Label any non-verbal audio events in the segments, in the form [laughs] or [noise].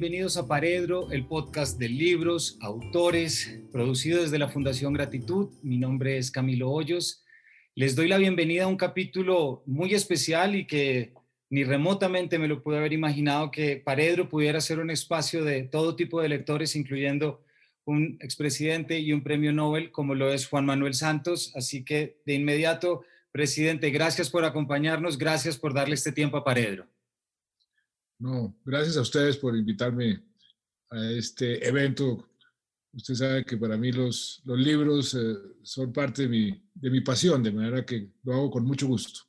bienvenidos a Paredro, el podcast de libros, autores, producido desde la Fundación Gratitud. Mi nombre es Camilo Hoyos. Les doy la bienvenida a un capítulo muy especial y que ni remotamente me lo pude haber imaginado que Paredro pudiera ser un espacio de todo tipo de lectores, incluyendo un expresidente y un premio Nobel como lo es Juan Manuel Santos. Así que de inmediato, presidente, gracias por acompañarnos, gracias por darle este tiempo a Paredro. No, gracias a ustedes por invitarme a este evento. Usted sabe que para mí los, libros eh, son parte de mi, de mi pasión, de manera que lo hago con mucho gusto.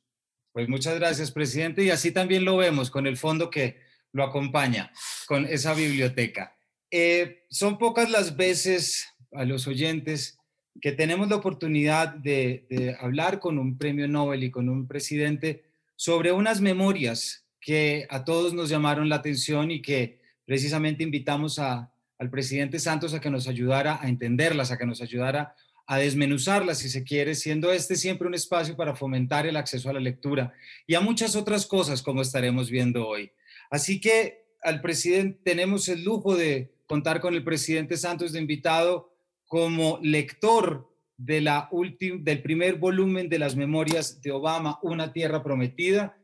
Pues muchas gracias, presidente. Y así también lo vemos con el fondo que lo acompaña, con esa biblioteca. Eh, son pocas las veces a los oyentes que tenemos la oportunidad de hablar con un premio Nobel y con un presidente sobre unas memorias que a todos nos llamaron la atención y que precisamente invitamos al presidente Santos a que nos ayudara a entenderlas, a que nos ayudara a desmenuzarlas, si se quiere, siendo este siempre un espacio para fomentar el acceso a la lectura y a muchas otras cosas como estaremos viendo hoy. Así que al presidente tenemos el lujo de contar con el presidente Santos de invitado como lector del primer volumen de las memorias de Obama, Una Tierra Prometida,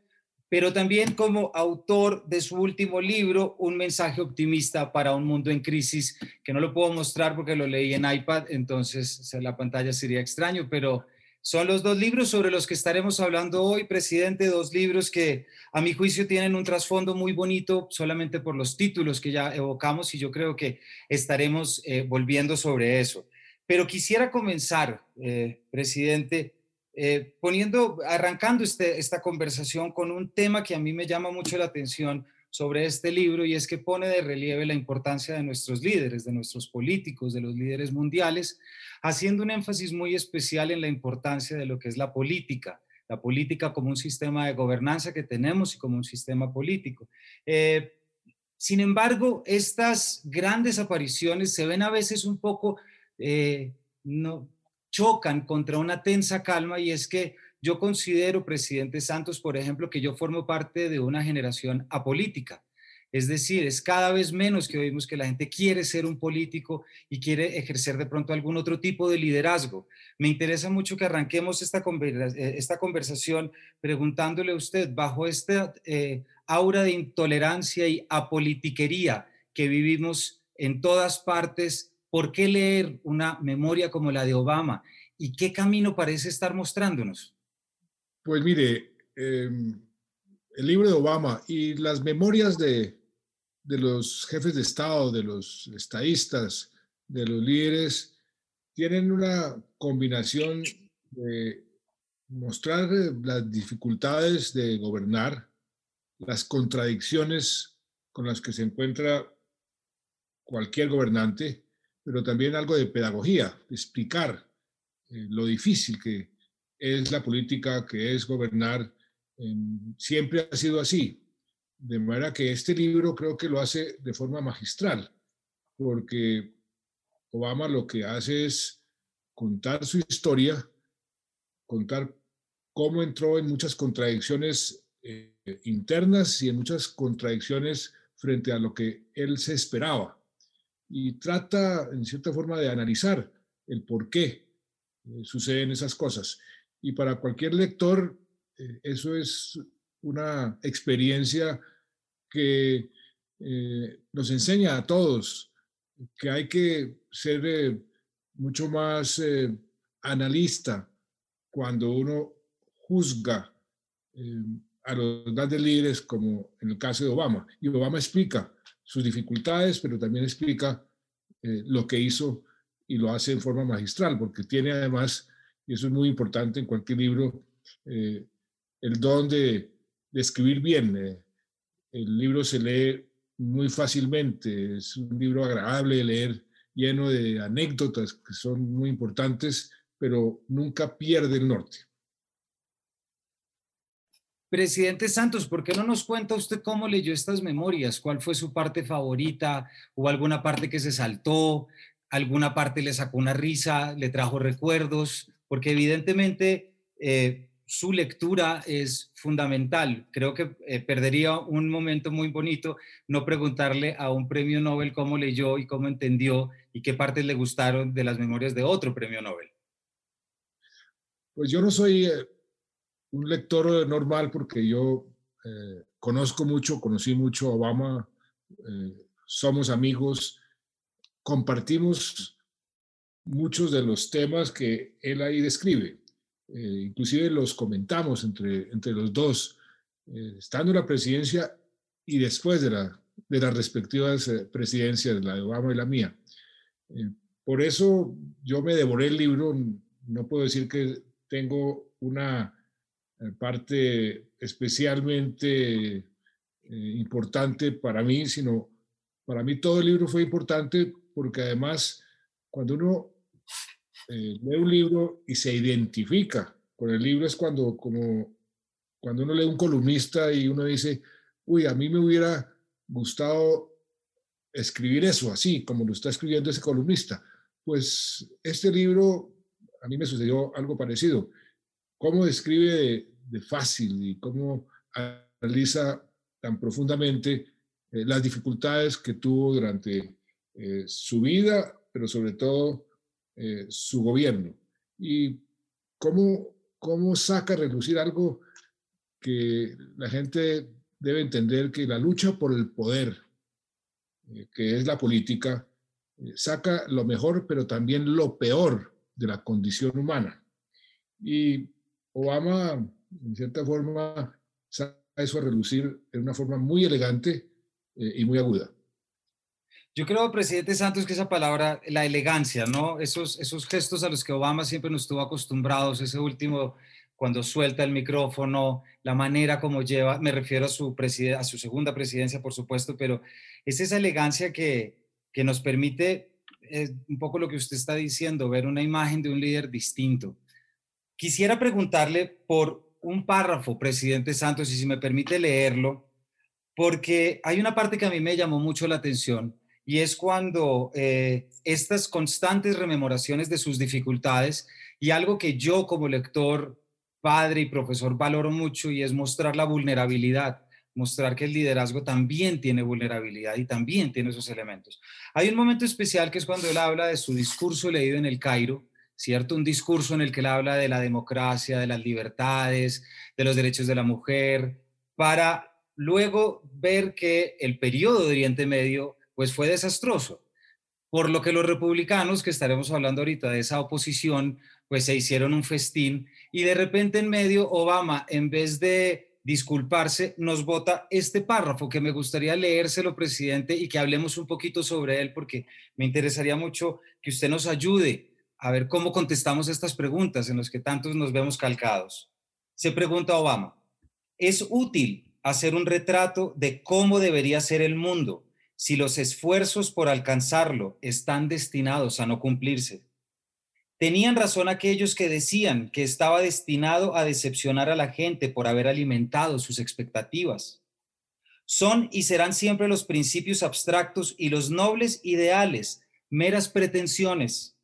pero también como autor de su último libro, Un mensaje optimista para un mundo en crisis, que no lo puedo mostrar porque lo leí en iPad, entonces la pantalla sería extraño, pero son los dos libros sobre los que estaremos hablando hoy, presidente, dos libros que a mi juicio tienen un trasfondo muy bonito solamente por los títulos que ya evocamos y yo creo que estaremos eh, volviendo sobre eso. Pero quisiera comenzar, eh, presidente, eh, poniendo, arrancando este, esta conversación con un tema que a mí me llama mucho la atención sobre este libro y es que pone de relieve la importancia de nuestros líderes, de nuestros políticos, de los líderes mundiales, haciendo un énfasis muy especial en la importancia de lo que es la política, la política como un sistema de gobernanza que tenemos y como un sistema político. Eh, sin embargo, estas grandes apariciones se ven a veces un poco eh, no, chocan contra una tensa calma y es que yo considero, presidente Santos, por ejemplo, que yo formo parte de una generación apolítica. Es decir, es cada vez menos que oímos que la gente quiere ser un político y quiere ejercer de pronto algún otro tipo de liderazgo. Me interesa mucho que arranquemos esta, eh, esta conversación preguntándole a usted, bajo esta eh, aura de intolerancia y apolitiquería que vivimos en todas partes ¿Por qué leer una memoria como la de Obama? ¿Y qué camino parece estar mostrándonos? Pues mire, em, el libro de Obama y las memorias de, de los jefes de Estado, de los estadistas, de los líderes, tienen una combinación de mostrar las dificultades de gobernar, las contradicciones con las que se encuentra cualquier gobernante, pero también algo de pedagogía, explicar eh, lo difícil que es la política, que es gobernar. siempre ha sido así. De manera que este libro creo que lo hace de forma magistral, porque Obama lo que hace es contar su historia, contar cómo entró en muchas contradicciones eh, internas y en muchas contradicciones frente a lo que él se esperaba y trata, en cierta forma, de analizar el por qué eh, suceden esas cosas. Y para cualquier lector, eh, eso es una experiencia que eh, nos enseña a todos que hay que ser mucho más analista cuando uno juzga a los grandes líderes, como en el caso de Obama. Y Obama explica sus dificultades, pero también explica eh, lo que hizo y lo hace en forma magistral, porque tiene además, y eso es muy importante en cualquier libro, eh, el don de, escribir bien. Eh, el libro se lee muy fácilmente, es un libro agradable de leer, lleno de anécdotas que son muy importantes, pero nunca pierde el norte. Presidente Santos, ¿por qué no nos cuenta usted cómo leyó estas memorias? ¿Cuál fue su parte favorita? ¿Hubo alguna parte que se saltó? ¿Alguna parte le sacó una risa? ¿Le trajo recuerdos? Porque evidentemente, eh, su lectura es fundamental. Creo que eh, perdería un momento muy bonito no preguntarle a un premio Nobel cómo leyó y cómo entendió y qué partes le gustaron de las memorias de otro premio Nobel. Pues yo no soy eh, un lector normal porque yo eh, conozco mucho, conocí mucho a Obama, somos amigos, compartimos muchos de los temas que él ahí describe eh, inclusive los comentamos entre, entre los dos, eh, estando en la presidencia y después de, la, de las respectivas eh, presidencias, la de Obama y la mía. por eso yo me devoré el libro, no puedo decir que tengo una parte especialmente importante para mí, sino para mí todo el libro fue importante porque además cuando uno eh, lee un libro y se identifica con el libro es cuando, como, cuando uno lee un columnista y uno dice, uy, a mí me hubiera gustado escribir eso así, como lo está escribiendo ese columnista. Pues este libro, a mí me sucedió algo parecido. Cómo describe de, fácil y cómo analiza tan profundamente eh, las dificultades que tuvo durante eh, su vida, pero sobre todo eh, su gobierno. Y cómo, cómo saca a relucir algo que la gente debe entender que la lucha por el poder, eh, que es la política, eh, saca lo mejor, pero también lo peor de la condición humana. Y Obama, en cierta forma, saca eso a relucir en una forma muy elegante y muy aguda. Yo creo, presidente Santos, que esa palabra, la elegancia, ¿no? Esos, esos gestos a los que Obama siempre nos estuvo acostumbrados, ese último cuando suelta el micrófono, la manera como lleva, me refiero a su, a su segunda presidencia, por supuesto, pero es esa elegancia que, que nos permite, es un poco lo que usted está diciendo, ver una imagen de un líder distinto. Quisiera preguntarle por un párrafo, presidente Santos, y si me permite leerlo, porque hay una parte que a mí me llamó mucho la atención y es cuando eh, estas constantes rememoraciones de sus dificultades y algo que yo como lector, padre y profesor valoro mucho y es mostrar la vulnerabilidad, mostrar que el liderazgo también tiene vulnerabilidad y también tiene esos elementos. Hay un momento especial que es cuando él habla de su discurso leído en el Cairo, ¿cierto? Un discurso en el que él habla de la democracia, de las libertades, de los derechos de la mujer, para luego ver que el periodo de Oriente Medio pues fue desastroso. Por lo que los republicanos, que estaremos hablando ahorita de esa oposición, pues se hicieron un festín y de repente en medio Obama, en vez de disculparse, nos vota este párrafo que me gustaría leérselo, presidente, y que hablemos un poquito sobre él, porque me interesaría mucho que usted nos ayude a ver cómo contestamos estas preguntas en las que tantos nos vemos calcados. Se pregunta Obama, ¿es útil hacer un retrato de cómo debería ser el mundo? si los esfuerzos por alcanzarlo están destinados a no cumplirse. Tenían razón aquellos que decían que estaba destinado a decepcionar a la gente por haber alimentado sus expectativas. Son y serán siempre los principios abstractos y los nobles ideales, meras pretensiones,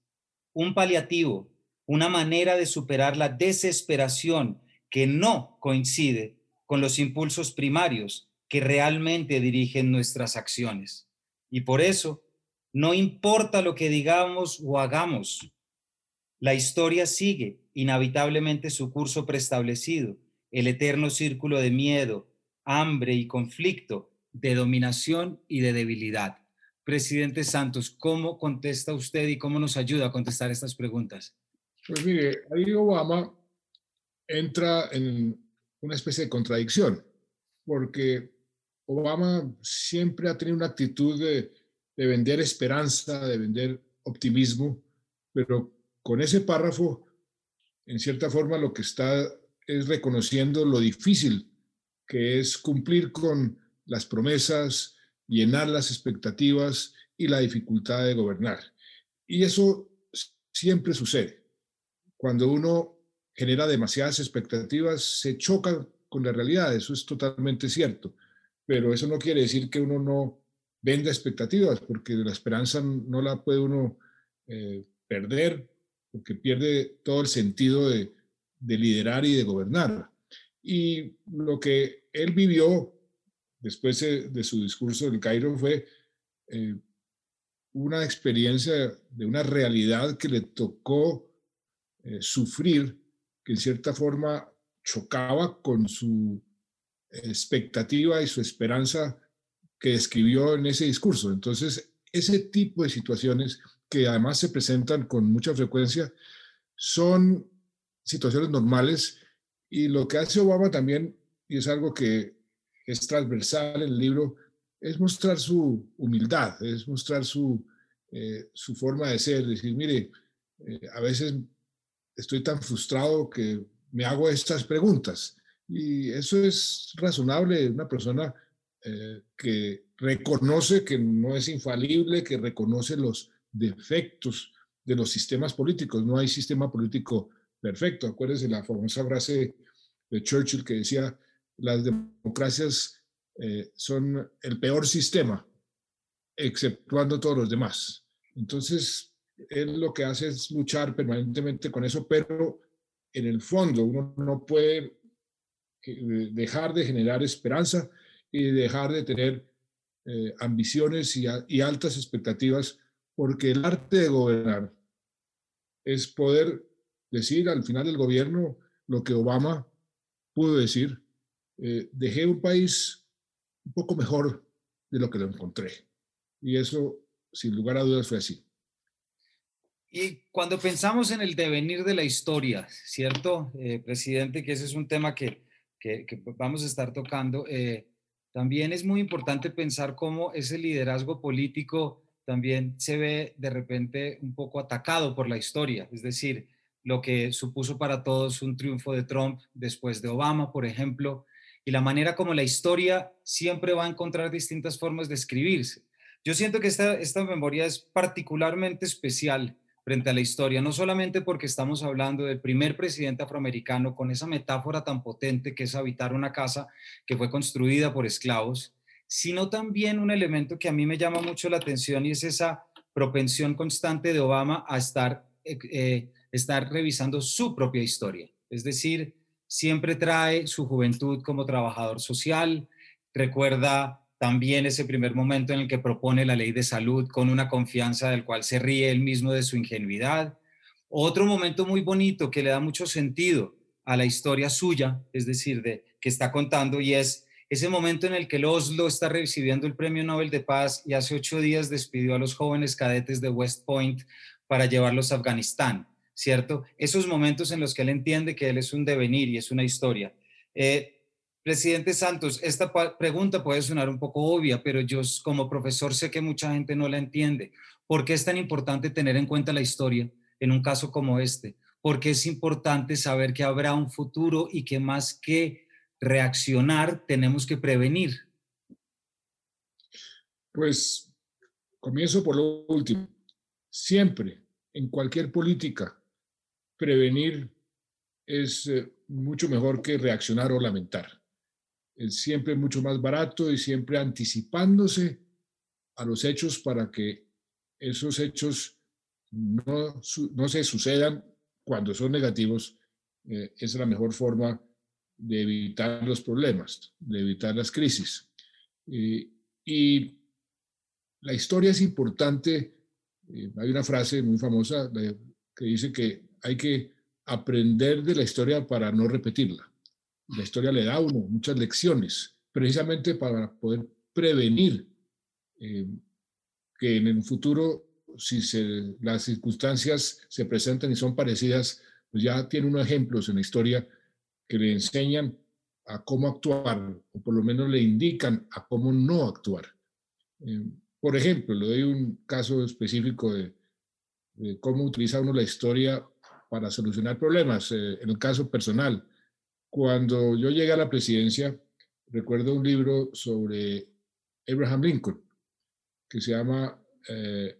un paliativo, una manera de superar la desesperación que no coincide con los impulsos primarios que realmente dirigen nuestras acciones. Y por eso, no importa lo que digamos o hagamos, la historia sigue inevitablemente su curso preestablecido, el eterno círculo de miedo, hambre y conflicto, de dominación y de debilidad. Presidente Santos, ¿cómo contesta usted y cómo nos ayuda a contestar estas preguntas? Pues mire, ahí Obama entra en una especie de contradicción, porque Obama siempre ha tenido una actitud de, vender esperanza, de vender optimismo, pero con ese párrafo, en cierta forma, lo que está es reconociendo lo difícil que es cumplir con las promesas, llenar las expectativas y la dificultad de gobernar. Y eso siempre sucede. Cuando uno genera demasiadas expectativas, se choca con la realidad, eso es totalmente cierto pero eso no quiere decir que uno no venda expectativas, porque la esperanza no la puede uno eh, perder, porque pierde todo el sentido de, de liderar y de gobernar. Y lo que él vivió después de, su discurso en Cairo fue eh, una experiencia de una realidad que le tocó eh, sufrir, que en cierta forma chocaba con su expectativa y su esperanza que escribió en ese discurso. Entonces, ese tipo de situaciones que además se presentan con mucha frecuencia son situaciones normales y lo que hace Obama también, y es algo que es transversal en el libro, es mostrar su humildad, es mostrar su, eh, su forma de ser, decir, mire, eh, a veces estoy tan frustrado que me hago estas preguntas. Y eso es razonable, una persona eh, que reconoce que no es infalible, que reconoce los defectos de los sistemas políticos. No hay sistema político perfecto. Acuérdense la famosa frase de Churchill que decía, las democracias eh, son el peor sistema, exceptuando todos los demás. Entonces, él lo que hace es luchar permanentemente con eso, pero en el fondo uno no puede eh, dejar de generar esperanza y dejar de tener eh, ambiciones y, y altas expectativas, porque el arte de gobernar es poder decir al final del gobierno lo que Obama pudo decir, eh, dejé un país un poco mejor de lo que lo encontré. Y eso, sin lugar a dudas, fue así. Y cuando pensamos en el devenir de la historia, ¿cierto, eh, presidente? Que ese es un tema que, que, vamos a estar tocando. Eh, también es muy importante pensar cómo ese liderazgo político también se ve de repente un poco atacado por la historia. Es decir, lo que supuso para todos un triunfo de Trump después de Obama, por ejemplo, y la manera como la historia siempre va a encontrar distintas formas de escribirse. Yo siento que esta, esta memoria es particularmente especial frente a la historia, no solamente porque estamos hablando del primer presidente afroamericano con esa metáfora tan potente que es habitar una casa que fue construida por esclavos, sino también un elemento que a mí me llama mucho la atención y es esa propensión constante de Obama a estar eh, eh, estar revisando su propia historia. Es decir, siempre trae su juventud como trabajador social, recuerda también ese primer momento en el que propone la ley de salud con una confianza del cual se ríe él mismo de su ingenuidad. Otro momento muy bonito que le da mucho sentido a la historia suya, es decir, de que está contando y es ese momento en el que el Oslo está recibiendo el Premio Nobel de Paz y hace ocho días despidió a los jóvenes cadetes de West Point para llevarlos a Afganistán. ¿Cierto? Esos momentos en los que él entiende que él es un devenir y es una historia. Eh, presidente Santos, esta pregunta puede sonar un poco obvia, pero yo como profesor sé que mucha gente no la entiende. ¿Por qué es tan importante tener en cuenta la historia en un caso como este? Porque es importante saber que habrá un futuro y que más que reaccionar, tenemos que prevenir. Pues comienzo por lo último. Siempre, en cualquier política, prevenir es eh, mucho mejor que reaccionar o lamentar. Es siempre mucho más barato y siempre anticipándose a los hechos para que esos hechos no, no se sucedan cuando son negativos. Eh, es la mejor forma de evitar los problemas, de evitar las crisis. y la historia es importante. Eh, hay una frase muy famosa que dice que hay que aprender de la historia para no repetirla. La historia le da a uno muchas lecciones, precisamente para poder prevenir eh, que en el futuro, si las circunstancias se presentan y son parecidas, pues ya tiene unos ejemplos en la historia que le enseñan a cómo actuar, o por lo menos le indican a cómo no actuar. Eh, por ejemplo, le doy un caso específico de, de cómo utiliza uno la historia para solucionar problemas. Eh, en el caso personal, cuando yo llegué a la presidencia, recuerdo un libro sobre Abraham Lincoln, que se llama eh,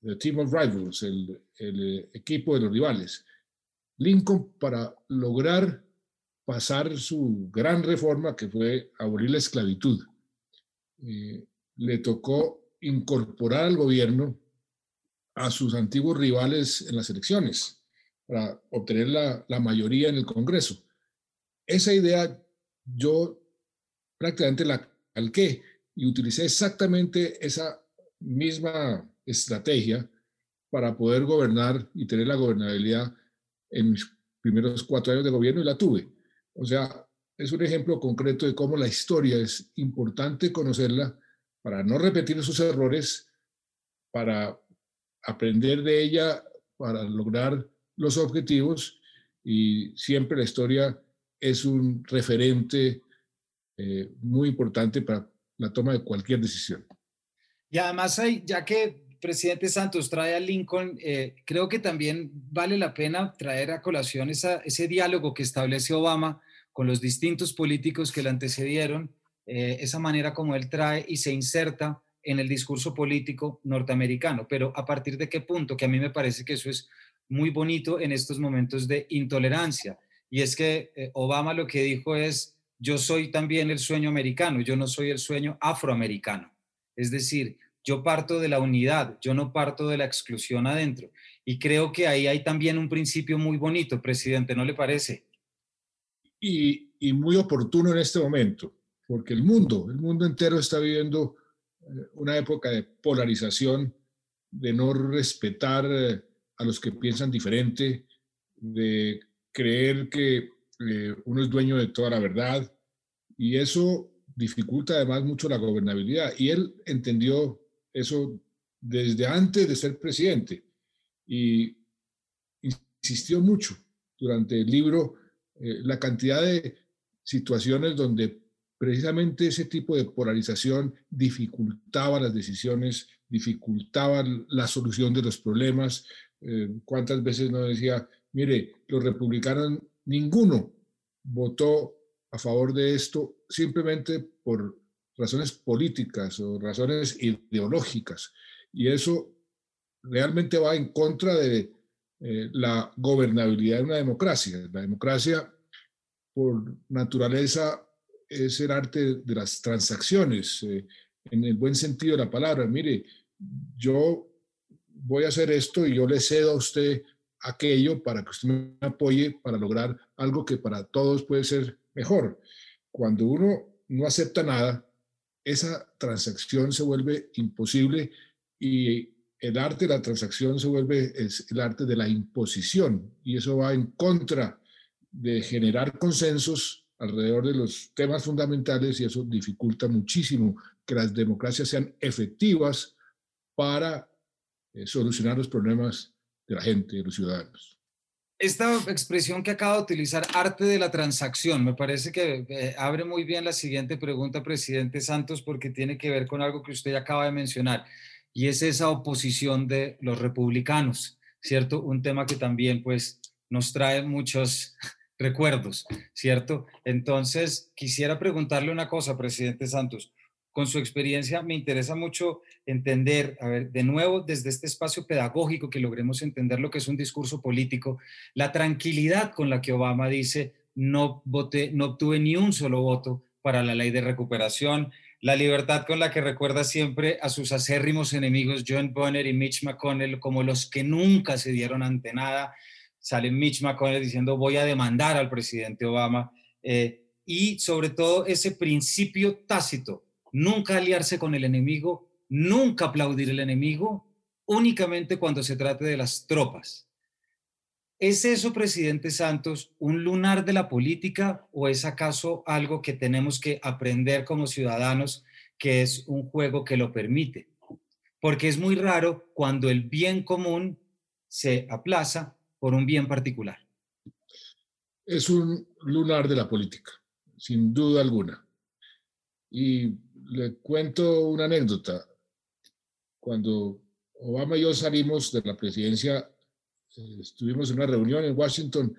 The Team of Rivals, el, equipo de los rivales. Lincoln, para lograr pasar su gran reforma, que fue abolir la esclavitud, eh, le tocó incorporar al gobierno a sus antiguos rivales en las elecciones para obtener la, mayoría en el Congreso. Esa idea yo prácticamente la calqué y utilicé exactamente esa misma estrategia para poder gobernar y tener la gobernabilidad en mis primeros cuatro años de gobierno y la tuve. O sea, es un ejemplo concreto de cómo la historia es importante conocerla para no repetir sus errores, para aprender de ella, para lograr los objetivos y siempre la historia es un referente eh, muy importante para la toma de cualquier decisión. Y además, hay, ya que presidente Santos trae a Lincoln, eh, creo que también vale la pena traer a colación ese diálogo que establece Obama con los distintos políticos que le antecedieron, eh, esa manera como él trae y se inserta en el discurso político norteamericano. Pero a partir de qué punto, que a mí me parece que eso es muy bonito en estos momentos de intolerancia. Y es que eh, Obama lo que dijo es, yo soy también el sueño americano, yo no soy el sueño afroamericano. Es decir, yo parto de la unidad, yo no parto de la exclusión adentro. Y creo que ahí hay también un principio muy bonito, presidente, ¿no le parece? Y, muy oportuno en este momento, porque el mundo, el mundo entero está viviendo eh, una época de polarización, de no respetar eh, a los que piensan diferente, de creer que eh, uno es dueño de toda la verdad, y eso dificulta además mucho la gobernabilidad. Y él entendió eso desde antes de ser presidente y insistió mucho durante el libro eh, la cantidad de situaciones donde precisamente ese tipo de polarización dificultaba las decisiones, dificultaba la solución de los problemas. Eh, ¿Cuántas veces no decía, mire, los republicanos, ninguno votó a favor de esto simplemente por razones políticas o razones ideológicas. Y eso realmente va en contra de eh, la gobernabilidad de una democracia. La democracia, por naturaleza, es el arte de las transacciones, eh, en el buen sentido de la palabra. Mire, yo voy a hacer esto y yo le cedo a usted aquello para que usted me apoye para lograr algo que para todos puede ser mejor. Cuando uno no acepta nada, esa transacción se vuelve imposible y el arte de la transacción se vuelve es el arte de la imposición y eso va en contra de generar consensos alrededor de los temas fundamentales y eso dificulta muchísimo que las democracias sean efectivas para solucionar los problemas de la gente, de los ciudadanos esta expresión que acaba de utilizar, arte de la transacción, me parece que eh, abre muy bien la siguiente pregunta, presidente Santos, porque tiene que ver con algo que usted acaba de mencionar, y es esa oposición de los republicanos, ¿cierto? Un tema que también pues nos trae muchos [laughs] recuerdos, ¿cierto? Entonces, quisiera preguntarle una cosa, presidente Santos con su experiencia, me interesa mucho entender, a ver, de nuevo, desde este espacio pedagógico, que logremos entender lo que es un discurso político, la tranquilidad con la que Obama dice, no voté, no obtuve ni un solo voto para la ley de recuperación, la libertad con la que recuerda siempre a sus acérrimos enemigos John Bonner y Mitch McConnell como los que nunca se dieron ante nada. Sale Mitch McConnell diciendo voy a demandar al presidente Obama. Eh, y sobre todo ese principio tácito nunca aliarse con el enemigo, nunca aplaudir el enemigo, únicamente cuando se trate de las tropas. ¿Es eso, presidente Santos, un lunar de la política o es acaso algo que tenemos que aprender como ciudadanos que es un juego que lo permite? Porque es muy raro cuando el bien común se aplaza por un bien particular. Es un lunar de la política, sin duda alguna. Y le cuento una anécdota. Cuando Obama y yo salimos de la presidencia, eh, estuvimos en una reunión en Washington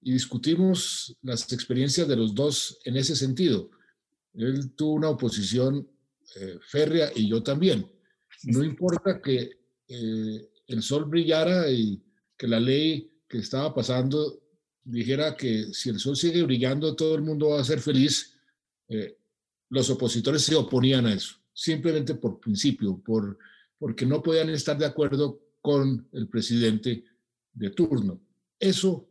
y discutimos las experiencias de los dos en ese sentido. Él tuvo una oposición eh, férrea y yo también. No importa que eh, el sol brillara y que la ley que estaba pasando dijera que si el sol sigue brillando todo el mundo va a ser feliz, los opositores se oponían a eso, simplemente por principio, por, porque no podían estar de acuerdo con el presidente de turno. eso,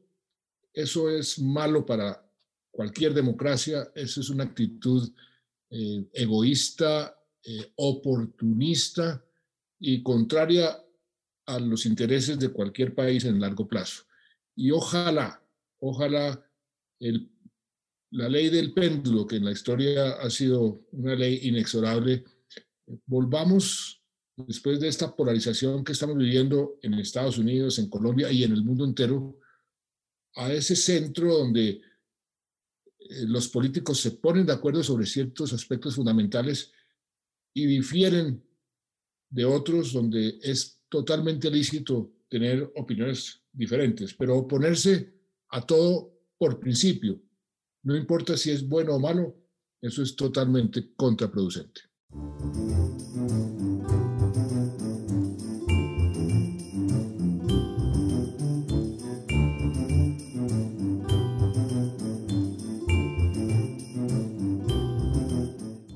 eso es malo para cualquier democracia, eso es una actitud eh, egoísta, eh, oportunista y contraria a los intereses de cualquier país en largo plazo. Y ojalá, ojalá el, la ley del péndulo, que en la historia ha sido una ley inexorable, volvamos después de esta polarización que estamos viviendo en Estados Unidos, en Colombia y en el mundo entero, a ese centro donde eh, los políticos se ponen de acuerdo sobre ciertos aspectos fundamentales y difieren de otros donde es totalmente lícito tener opiniones diferentes, pero oponerse a todo por principio, no importa si es bueno o malo, eso es totalmente contraproducente.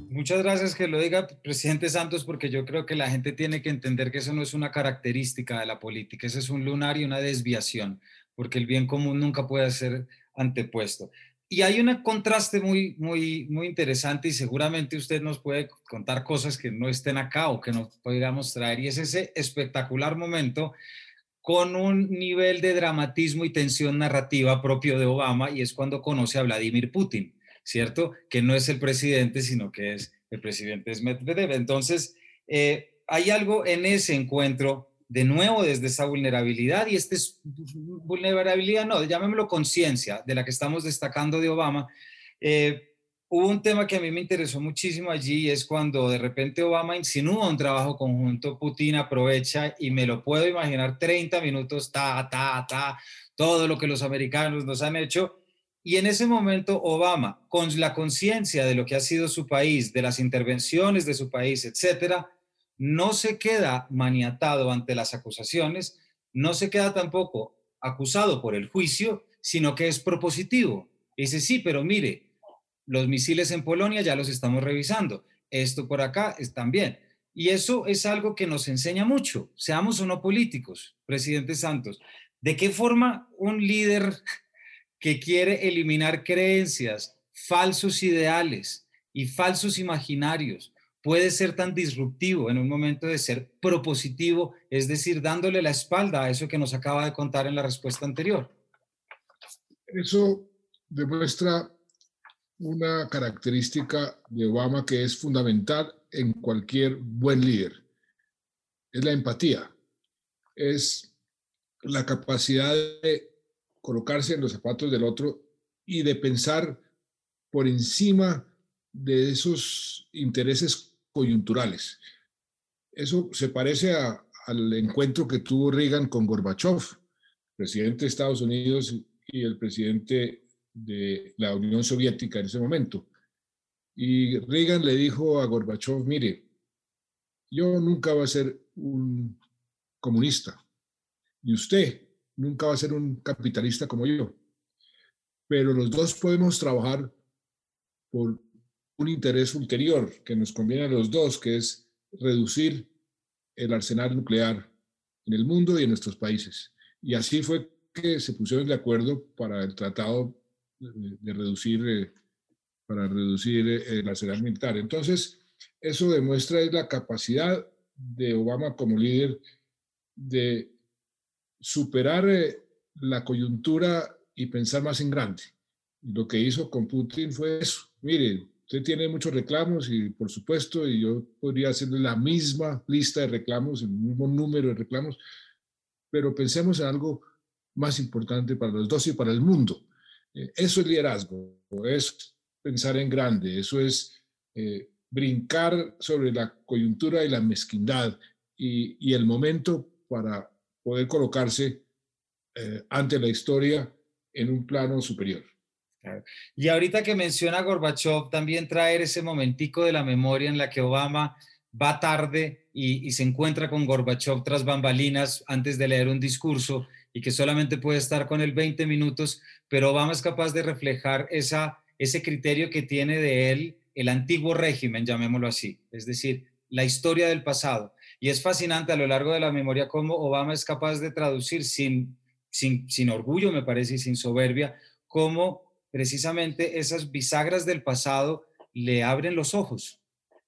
Muchas gracias que lo diga, presidente Santos, porque yo creo que la gente tiene que entender que eso no es una característica de la política, ese es un lunar y una desviación, porque el bien común nunca puede ser antepuesto. Y hay un contraste muy, muy, muy interesante y seguramente usted nos puede contar cosas que no estén acá o que no podamos traer, y es ese espectacular momento con un nivel de dramatismo y tensión narrativa propio de Obama, y es cuando conoce a Vladimir Putin, ¿cierto? Que no es el presidente, sino que es el presidente es Medvedev. Entonces, eh, hay algo en ese encuentro, de nuevo desde esa vulnerabilidad, y esta es vulnerabilidad, no, llamémoslo conciencia, de la que estamos destacando de Obama. Eh, hubo un tema que a mí me interesó muchísimo allí, y es cuando de repente Obama insinúa un trabajo conjunto, Putin aprovecha, y me lo puedo imaginar 30 minutos, ta, ta, ta, todo lo que los americanos nos han hecho, y en ese momento Obama, con la conciencia de lo que ha sido su país, de las intervenciones de su país, etcétera, no se queda maniatado ante las acusaciones, no se queda tampoco acusado por el juicio, sino que es propositivo. dice, sí, pero mire, los misiles en Polonia ya los estamos revisando, esto por acá están bien. Y eso es algo que nos enseña mucho, seamos o no políticos, presidente Santos. ¿De qué forma un líder que quiere eliminar creencias, falsos ideales y falsos imaginarios, puede ser tan disruptivo en un momento de ser propositivo, es decir, dándole la espalda a eso que nos acaba de contar en la respuesta anterior. Eso demuestra una característica de Obama que es fundamental en cualquier buen líder. Es la empatía, es la capacidad de colocarse en los zapatos del otro y de pensar por encima de esos intereses coyunturales. Eso se parece al encuentro que tuvo Reagan con Gorbachev, presidente de Estados Unidos y el presidente de la Unión Soviética en ese momento. Y Reagan le dijo a Gorbachev, mire, yo nunca voy a ser un comunista, y usted nunca va a ser un capitalista como yo. Pero los dos podemos trabajar por un interés ulterior que nos conviene a los dos, que es reducir el arsenal nuclear en el mundo y en nuestros países. Y así fue que se pusieron de acuerdo para el tratado de, reducir, eh, para reducir eh, el arsenal militar. Entonces, eso demuestra la capacidad de Obama como líder de superar eh, la coyuntura y pensar más en grande. Lo que hizo con Putin fue eso. Mire, usted tiene muchos reclamos y por supuesto, y yo podría hacerle la misma lista de reclamos, el mismo número de reclamos, pero pensemos en algo más importante para los dos y para el mundo. Eh, eso es liderazgo, es pensar en grande, eso es eh, brincar sobre la coyuntura y la mezquindad y, y el momento para poder colocarse eh, ante la historia en un plano superior. Y ahorita que menciona Gorbachev, también traer ese momentico de la memoria en la que Obama va tarde y, y, se encuentra con Gorbachev tras bambalinas antes de leer un discurso y que solamente puede estar con él 20 minutos, pero Obama es capaz de reflejar esa, ese criterio que tiene de él el antiguo régimen, llamémoslo así, es decir, la historia del pasado. Y es fascinante a lo largo de la memoria cómo Obama es capaz de traducir sin sin, sin orgullo, me parece, y sin soberbia, cómo precisamente esas bisagras del pasado le abren los ojos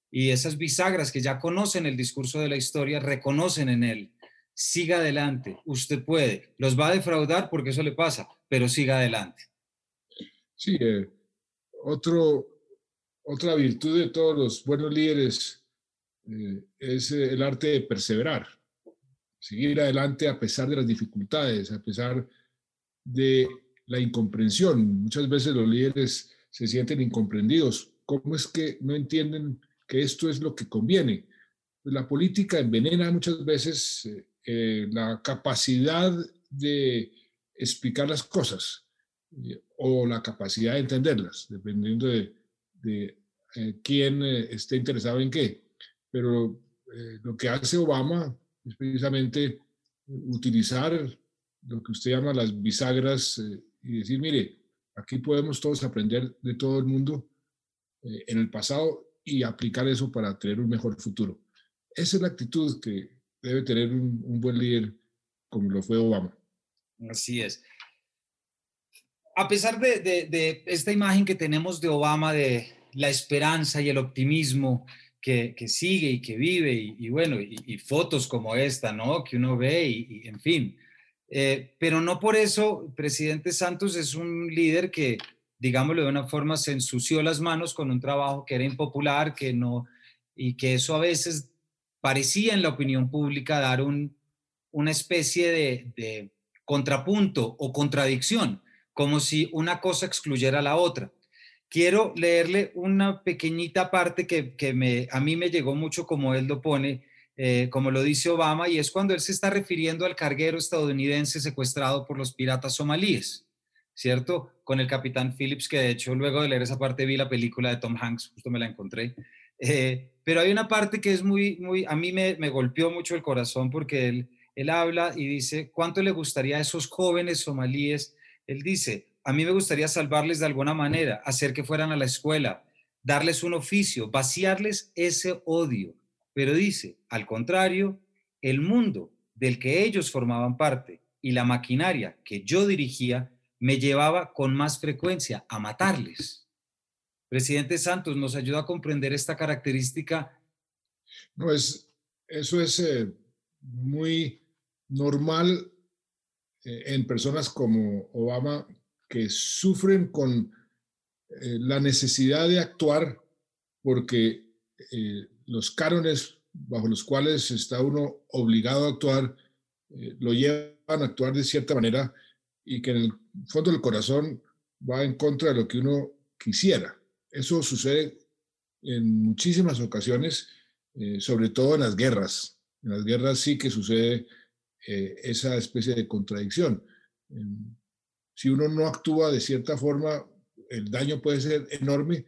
y esas bisagras que ya conocen el discurso de la historia reconocen en él. Siga adelante, usted puede. Los va a defraudar porque eso le pasa, pero siga adelante. Sí, eh, otro, otra virtud de todos los buenos líderes eh, es el arte de perseverar, seguir adelante a pesar de las dificultades, a pesar de la incomprensión. Muchas veces los líderes se sienten incomprendidos. ¿Cómo es que no entienden que esto es lo que conviene? Pues la política envenena muchas veces eh, eh, la capacidad de explicar las cosas eh, o la capacidad de entenderlas, dependiendo de, quién esté interesado en qué. Pero lo que hace Obama es precisamente utilizar lo que usted llama las bisagras y decir, mire, aquí podemos todos aprender de todo el mundo eh, en el pasado y aplicar eso para tener un mejor futuro. Esa es la actitud que debe tener un, buen líder como lo fue Obama. Así es. A pesar de, esta imagen que tenemos de Obama, de la esperanza y el optimismo que, sigue y que vive, y, bueno, y, fotos como esta, ¿no? Que uno ve y en fin, eh, pero no por eso, presidente Santos es un líder que, digámoslo de una forma, se ensució las manos con un trabajo que era impopular, que no, y que eso a veces parecía en la opinión pública dar un, una especie de, contrapunto o contradicción, como si una cosa excluyera a la otra. Quiero leerle una pequeñita parte que, que a mí me llegó mucho como él lo pone eh, como lo dice Obama, y es cuando él se está refiriendo al carguero estadounidense secuestrado por los piratas somalíes, ¿cierto? Con el capitán Phillips, que de hecho luego de leer esa parte vi la película de Tom Hanks, justo me la encontré. Eh, pero hay una parte que es muy, muy, a mí me, me golpeó mucho el corazón porque él, él habla y dice, ¿cuánto le gustaría a esos jóvenes somalíes? Él dice, a mí me gustaría salvarles de alguna manera, hacer que fueran a la escuela, darles un oficio, vaciarles ese odio pero dice, al contrario, el mundo del que ellos formaban parte y la maquinaria que yo dirigía me llevaba con más frecuencia a matarles. Presidente Santos, ¿nos ayuda a comprender esta característica? No, es, eso es eh, muy normal eh, en personas como Obama que sufren con eh, la necesidad de actuar porque los cánones bajo los cuales está uno obligado a actuar eh, lo llevan a actuar de cierta manera y que en el fondo del corazón va en contra de lo que uno quisiera. Eso sucede en muchísimas ocasiones, eh, sobre todo en las guerras. En las guerras sí que sucede eh, esa especie de contradicción. Em, si uno no actúa de cierta forma, el daño puede ser enorme,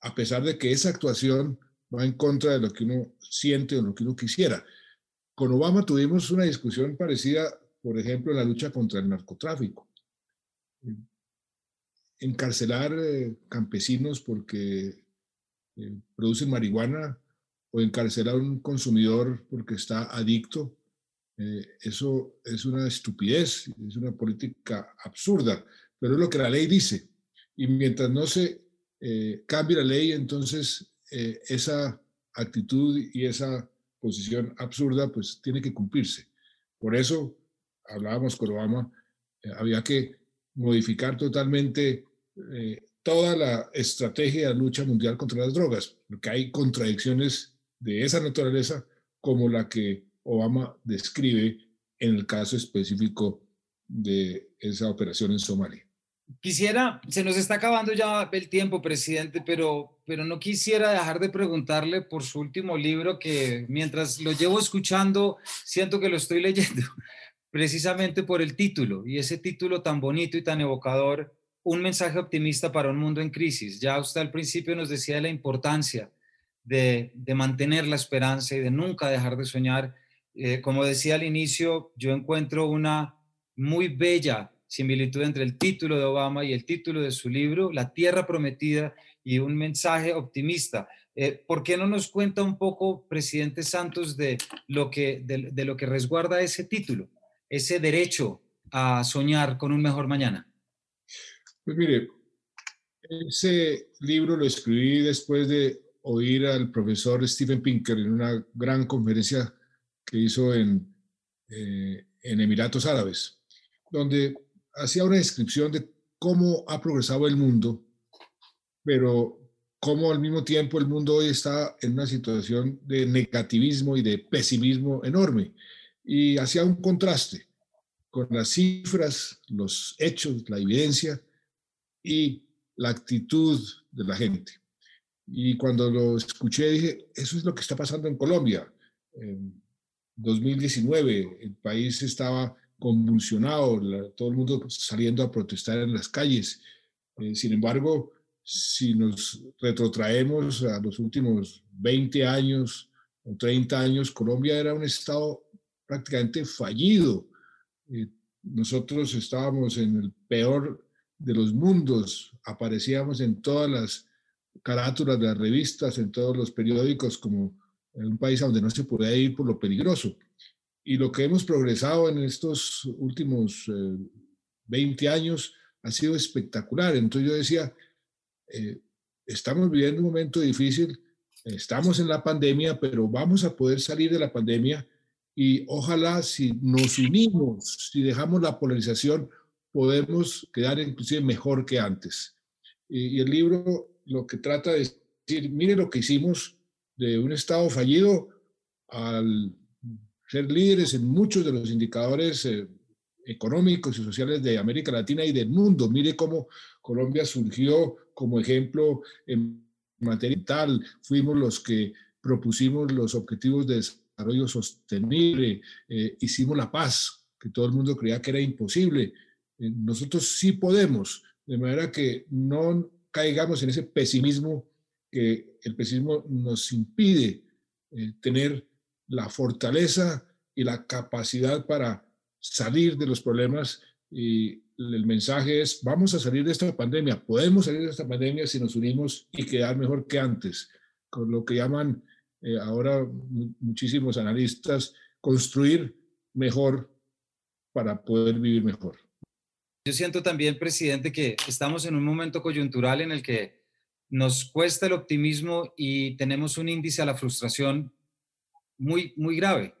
a pesar de que esa actuación va en contra de lo que uno siente o lo que uno quisiera. Con Obama tuvimos una discusión parecida, por ejemplo, en la lucha contra el narcotráfico. Encarcelar eh, campesinos porque eh, producen marihuana o encarcelar a un consumidor porque está adicto, eh, eso es una estupidez, es una política absurda, pero es lo que la ley dice. Y mientras no se cambie la ley, entonces eh, esa actitud y esa posición absurda pues tiene que cumplirse. Por eso, hablábamos con Obama, eh, había que modificar totalmente eh, toda la estrategia de lucha mundial contra las drogas, porque hay contradicciones de esa naturaleza como la que Obama describe en el caso específico de esa operación en Somalia. Quisiera, se nos está acabando ya el tiempo, presidente, pero, pero no quisiera dejar de preguntarle por su último libro que mientras lo llevo escuchando, siento que lo estoy [laughs] leyendo, precisamente por el título y ese título tan bonito y tan evocador, un mensaje optimista para un mundo en crisis. Ya usted al principio nos decía de la importancia de, mantener la esperanza y de nunca dejar de soñar. Eh, como decía al inicio, yo encuentro una muy bella similitud entre el título de Obama y el título de su libro, La Tierra Prometida, y un mensaje optimista. Eh, ¿Por qué no nos cuenta un poco, presidente Santos, de lo, que, de, lo que resguarda ese título, ese derecho a soñar con un mejor mañana? Pues mire, ese libro lo escribí después de oír al profesor Steven Pinker en una gran conferencia que hizo en, eh, en Emiratos Árabes, donde hacía una descripción de cómo ha progresado el mundo, pero cómo al mismo tiempo el mundo hoy está en una situación de negativismo y de pesimismo enorme. Y hacía un contraste con las cifras, los hechos, la evidencia y la actitud de la gente. Y cuando lo escuché dije, eso es lo que está pasando en Colombia. En 2019 el país estaba convulsionado, todo el mundo saliendo a protestar en las calles. Eh, sin embargo, si nos retrotraemos a los últimos 20 años o 30 años, Colombia era un estado prácticamente fallido. Eh, nosotros estábamos en el peor de los mundos, aparecíamos en todas las carátulas de las revistas, en todos los periódicos, como en un país donde no se podía ir por lo peligroso. Y lo que hemos progresado en estos últimos 20 eh, años ha sido espectacular. Entonces yo decía, eh, estamos viviendo un momento difícil, estamos en la pandemia, pero vamos a poder salir de la pandemia y ojalá si nos unimos, si dejamos la polarización, podemos quedar inclusive mejor que antes. Y, y el libro lo que trata de decir, mire lo que hicimos de un Estado fallido al ser líderes en muchos de los indicadores eh, económicos y sociales de América Latina y del mundo. Mire cómo Colombia surgió como ejemplo en materia tal. Fuimos los que propusimos los objetivos de desarrollo sostenible, eh, hicimos la paz, que todo el mundo creía que era imposible. Eh, nosotros sí podemos, de manera que no caigamos en ese pesimismo que el pesimismo nos impide tener la fortaleza y la capacidad para salir de los problemas y el mensaje es, vamos a salir de esta pandemia, podemos salir de esta pandemia si nos unimos y quedar mejor que antes, con lo que llaman eh, ahora muchísimos analistas, construir mejor para poder vivir mejor. Yo siento también, presidente, que estamos en un momento coyuntural en el que nos cuesta el optimismo y tenemos un índice a la frustración muy, muy grave.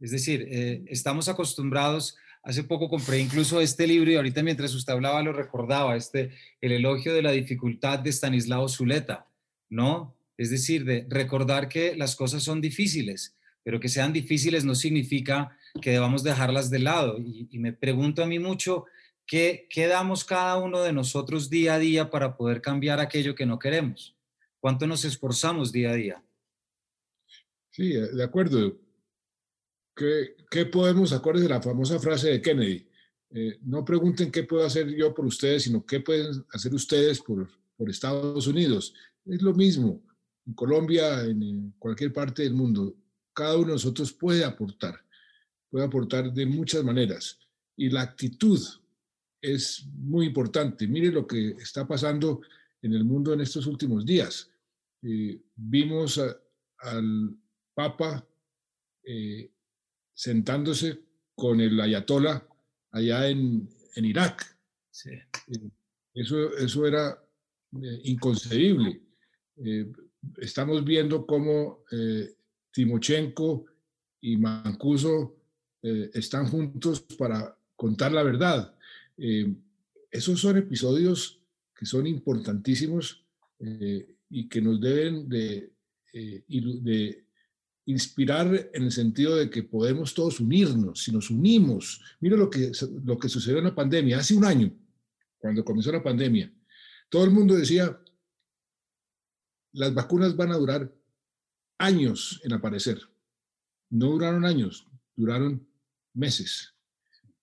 Es decir, eh, estamos acostumbrados, hace poco compré incluso este libro y ahorita mientras usted hablaba lo recordaba, este, el elogio de la dificultad de Stanislao Zuleta, ¿no? Es decir, de recordar que las cosas son difíciles, pero que sean difíciles no significa que debamos dejarlas de lado. Y, y me pregunto a mí mucho, ¿qué, ¿qué damos cada uno de nosotros día a día para poder cambiar aquello que no queremos? ¿Cuánto nos esforzamos día a día? Sí, eh, de acuerdo. ¿Qué, qué podemos, acordes de la famosa frase de Kennedy? Eh, no pregunten qué puedo hacer yo por ustedes, sino qué pueden hacer ustedes por, por Estados Unidos. Es lo mismo en Colombia, en, cualquier parte del mundo. Cada uno de nosotros puede aportar, puede aportar de muchas maneras. Y la actitud es muy importante. Mire lo que está pasando en el mundo en estos últimos días. Eh, vimos al Papa eh, sentándose con el ayatollah allá en, Irak. Eh, eso, eso era eh, inconcebible. estamos viendo cómo Timochenko y Mancuso están juntos para contar la verdad. esos son episodios que son importantísimos y que nos deben de, de inspirar en el sentido de que podemos todos unirnos, si nos unimos. Mira lo que, lo que sucedió en la pandemia, hace un año, cuando comenzó la pandemia. Todo el mundo decía, las vacunas van a durar años en aparecer. No duraron años, duraron meses.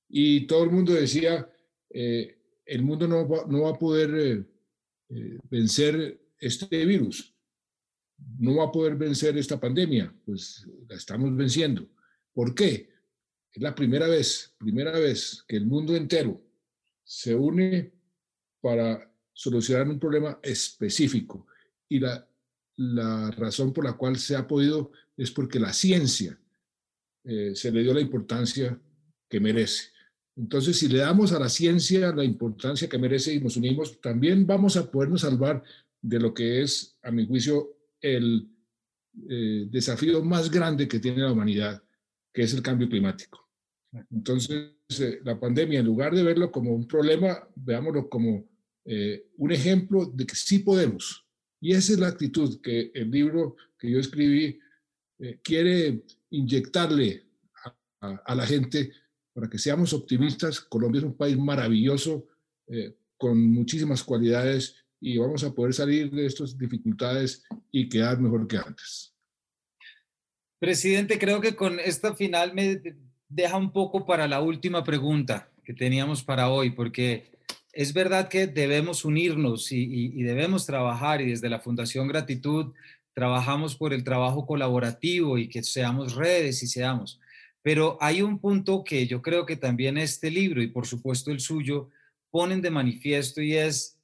Y todo el mundo decía, eh, el mundo no va, no va a poder eh, eh, vencer este virus no va a poder vencer esta pandemia, pues la estamos venciendo. ¿Por qué? Es la primera vez, primera vez que el mundo entero se une para solucionar un problema específico. Y la, la razón por la cual se ha podido es porque la ciencia eh, se le dio la importancia que merece. Entonces, si le damos a la ciencia la importancia que merece y nos unimos, también vamos a podernos salvar de lo que es, a mi juicio, el eh, desafío más grande que tiene la humanidad, que es el cambio climático. Entonces, eh, la pandemia, en lugar de verlo como un problema, veámoslo como eh, un ejemplo de que sí podemos. Y esa es la actitud que el libro que yo escribí quiere inyectarle a la gente para que seamos optimistas. Colombia es un país maravilloso, con muchísimas cualidades y vamos a poder salir de estas dificultades y quedar mejor que antes. Presidente, creo que con esta final me deja un poco para la última pregunta que teníamos para hoy, porque es verdad que debemos unirnos y, y debemos trabajar y desde la Fundación Gratitud trabajamos por el trabajo colaborativo y que seamos redes y seamos. Pero hay un punto que yo creo que también este libro y por supuesto el suyo ponen de manifiesto y es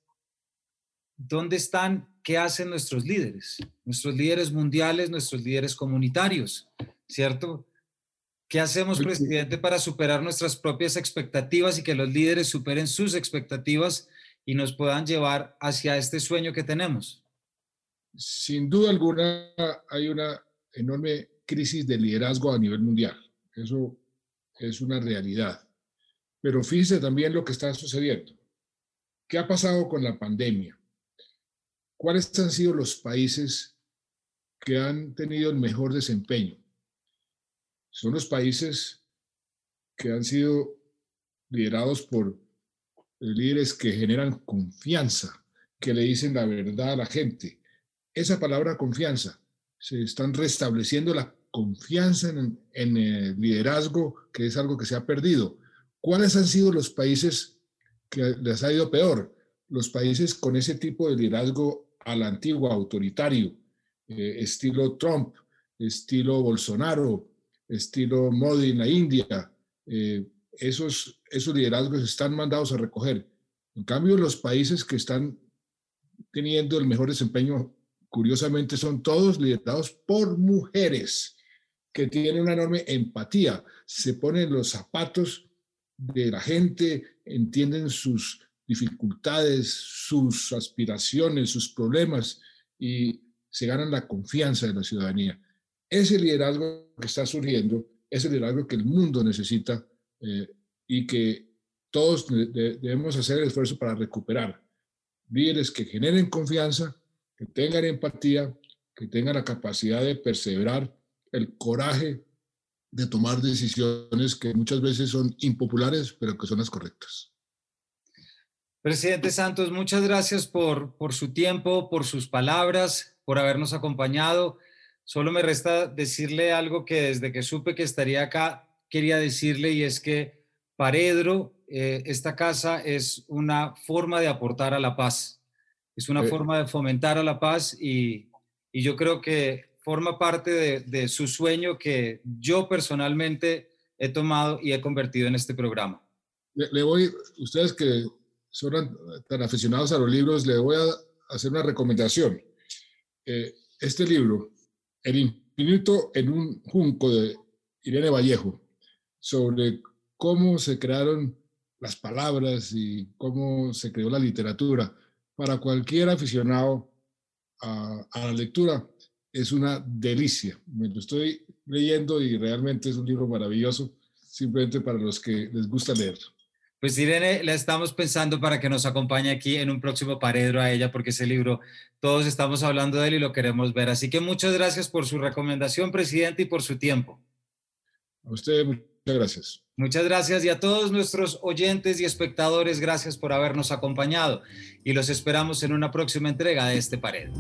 dónde están, qué hacen nuestros líderes, nuestros líderes mundiales, nuestros líderes comunitarios, ¿cierto? ¿Qué hacemos, presidente, para superar nuestras propias expectativas y que los líderes superen sus expectativas y nos puedan llevar hacia este sueño que tenemos? Sin duda alguna, hay una enorme crisis de liderazgo a nivel mundial. Eso es una realidad. Pero fíjese también lo que está sucediendo. ¿Qué ha pasado con la pandemia? ¿Cuáles han sido los países que han tenido el mejor desempeño? Son los países que han sido liderados por líderes que generan confianza, que le dicen la verdad a la gente. Esa palabra confianza, se están restableciendo la confianza en, el liderazgo, que es algo que se ha perdido. ¿Cuáles han sido los países que les ha ido peor? Los países con ese tipo de liderazgo al antiguo, autoritario, eh, estilo Trump, estilo Bolsonaro, estilo Modi en la India. Eh, esos, esos liderazgos están mandados a recoger. En cambio, los países que están teniendo el mejor desempeño, curiosamente, son todos liderados por mujeres que tiene una enorme empatía, se ponen los zapatos de la gente, entienden sus dificultades, sus aspiraciones, sus problemas y se ganan la confianza de la ciudadanía. Ese liderazgo que está surgiendo es el liderazgo que el mundo necesita eh, y que todos debemos hacer el esfuerzo para recuperar. Líderes que generen confianza, que tengan empatía, que tengan la capacidad de perseverar el coraje de tomar decisiones que muchas veces son impopulares, pero que son las correctas. Presidente Santos, muchas gracias por, por su tiempo, por sus palabras, por habernos acompañado. Solo me resta decirle algo que desde que supe que estaría acá quería decirle y es que Paredro, eh, esta casa es una forma de aportar a la paz, es una forma de fomentar a la paz y, y yo creo que forma parte de, su sueño que yo personalmente he tomado y he convertido en este programa. Le, voy, ustedes que son tan aficionados a los libros, le voy a hacer una recomendación. Eh, este libro, El infinito en un junco de Irene Vallejo, sobre cómo se crearon las palabras y cómo se creó la literatura, para cualquier aficionado a, la lectura, es una delicia. Me lo estoy leyendo y realmente es un libro maravilloso, simplemente para los que les gusta leer. Pues Irene, la estamos pensando para que nos acompañe aquí en un próximo paredro a ella, porque ese libro, todos estamos hablando de él y lo queremos ver. Así que muchas gracias por su recomendación, presidente, y por su tiempo. A usted, muchas gracias. Muchas gracias y a todos nuestros oyentes y espectadores, gracias por habernos acompañado y los esperamos en una próxima entrega de este paredro.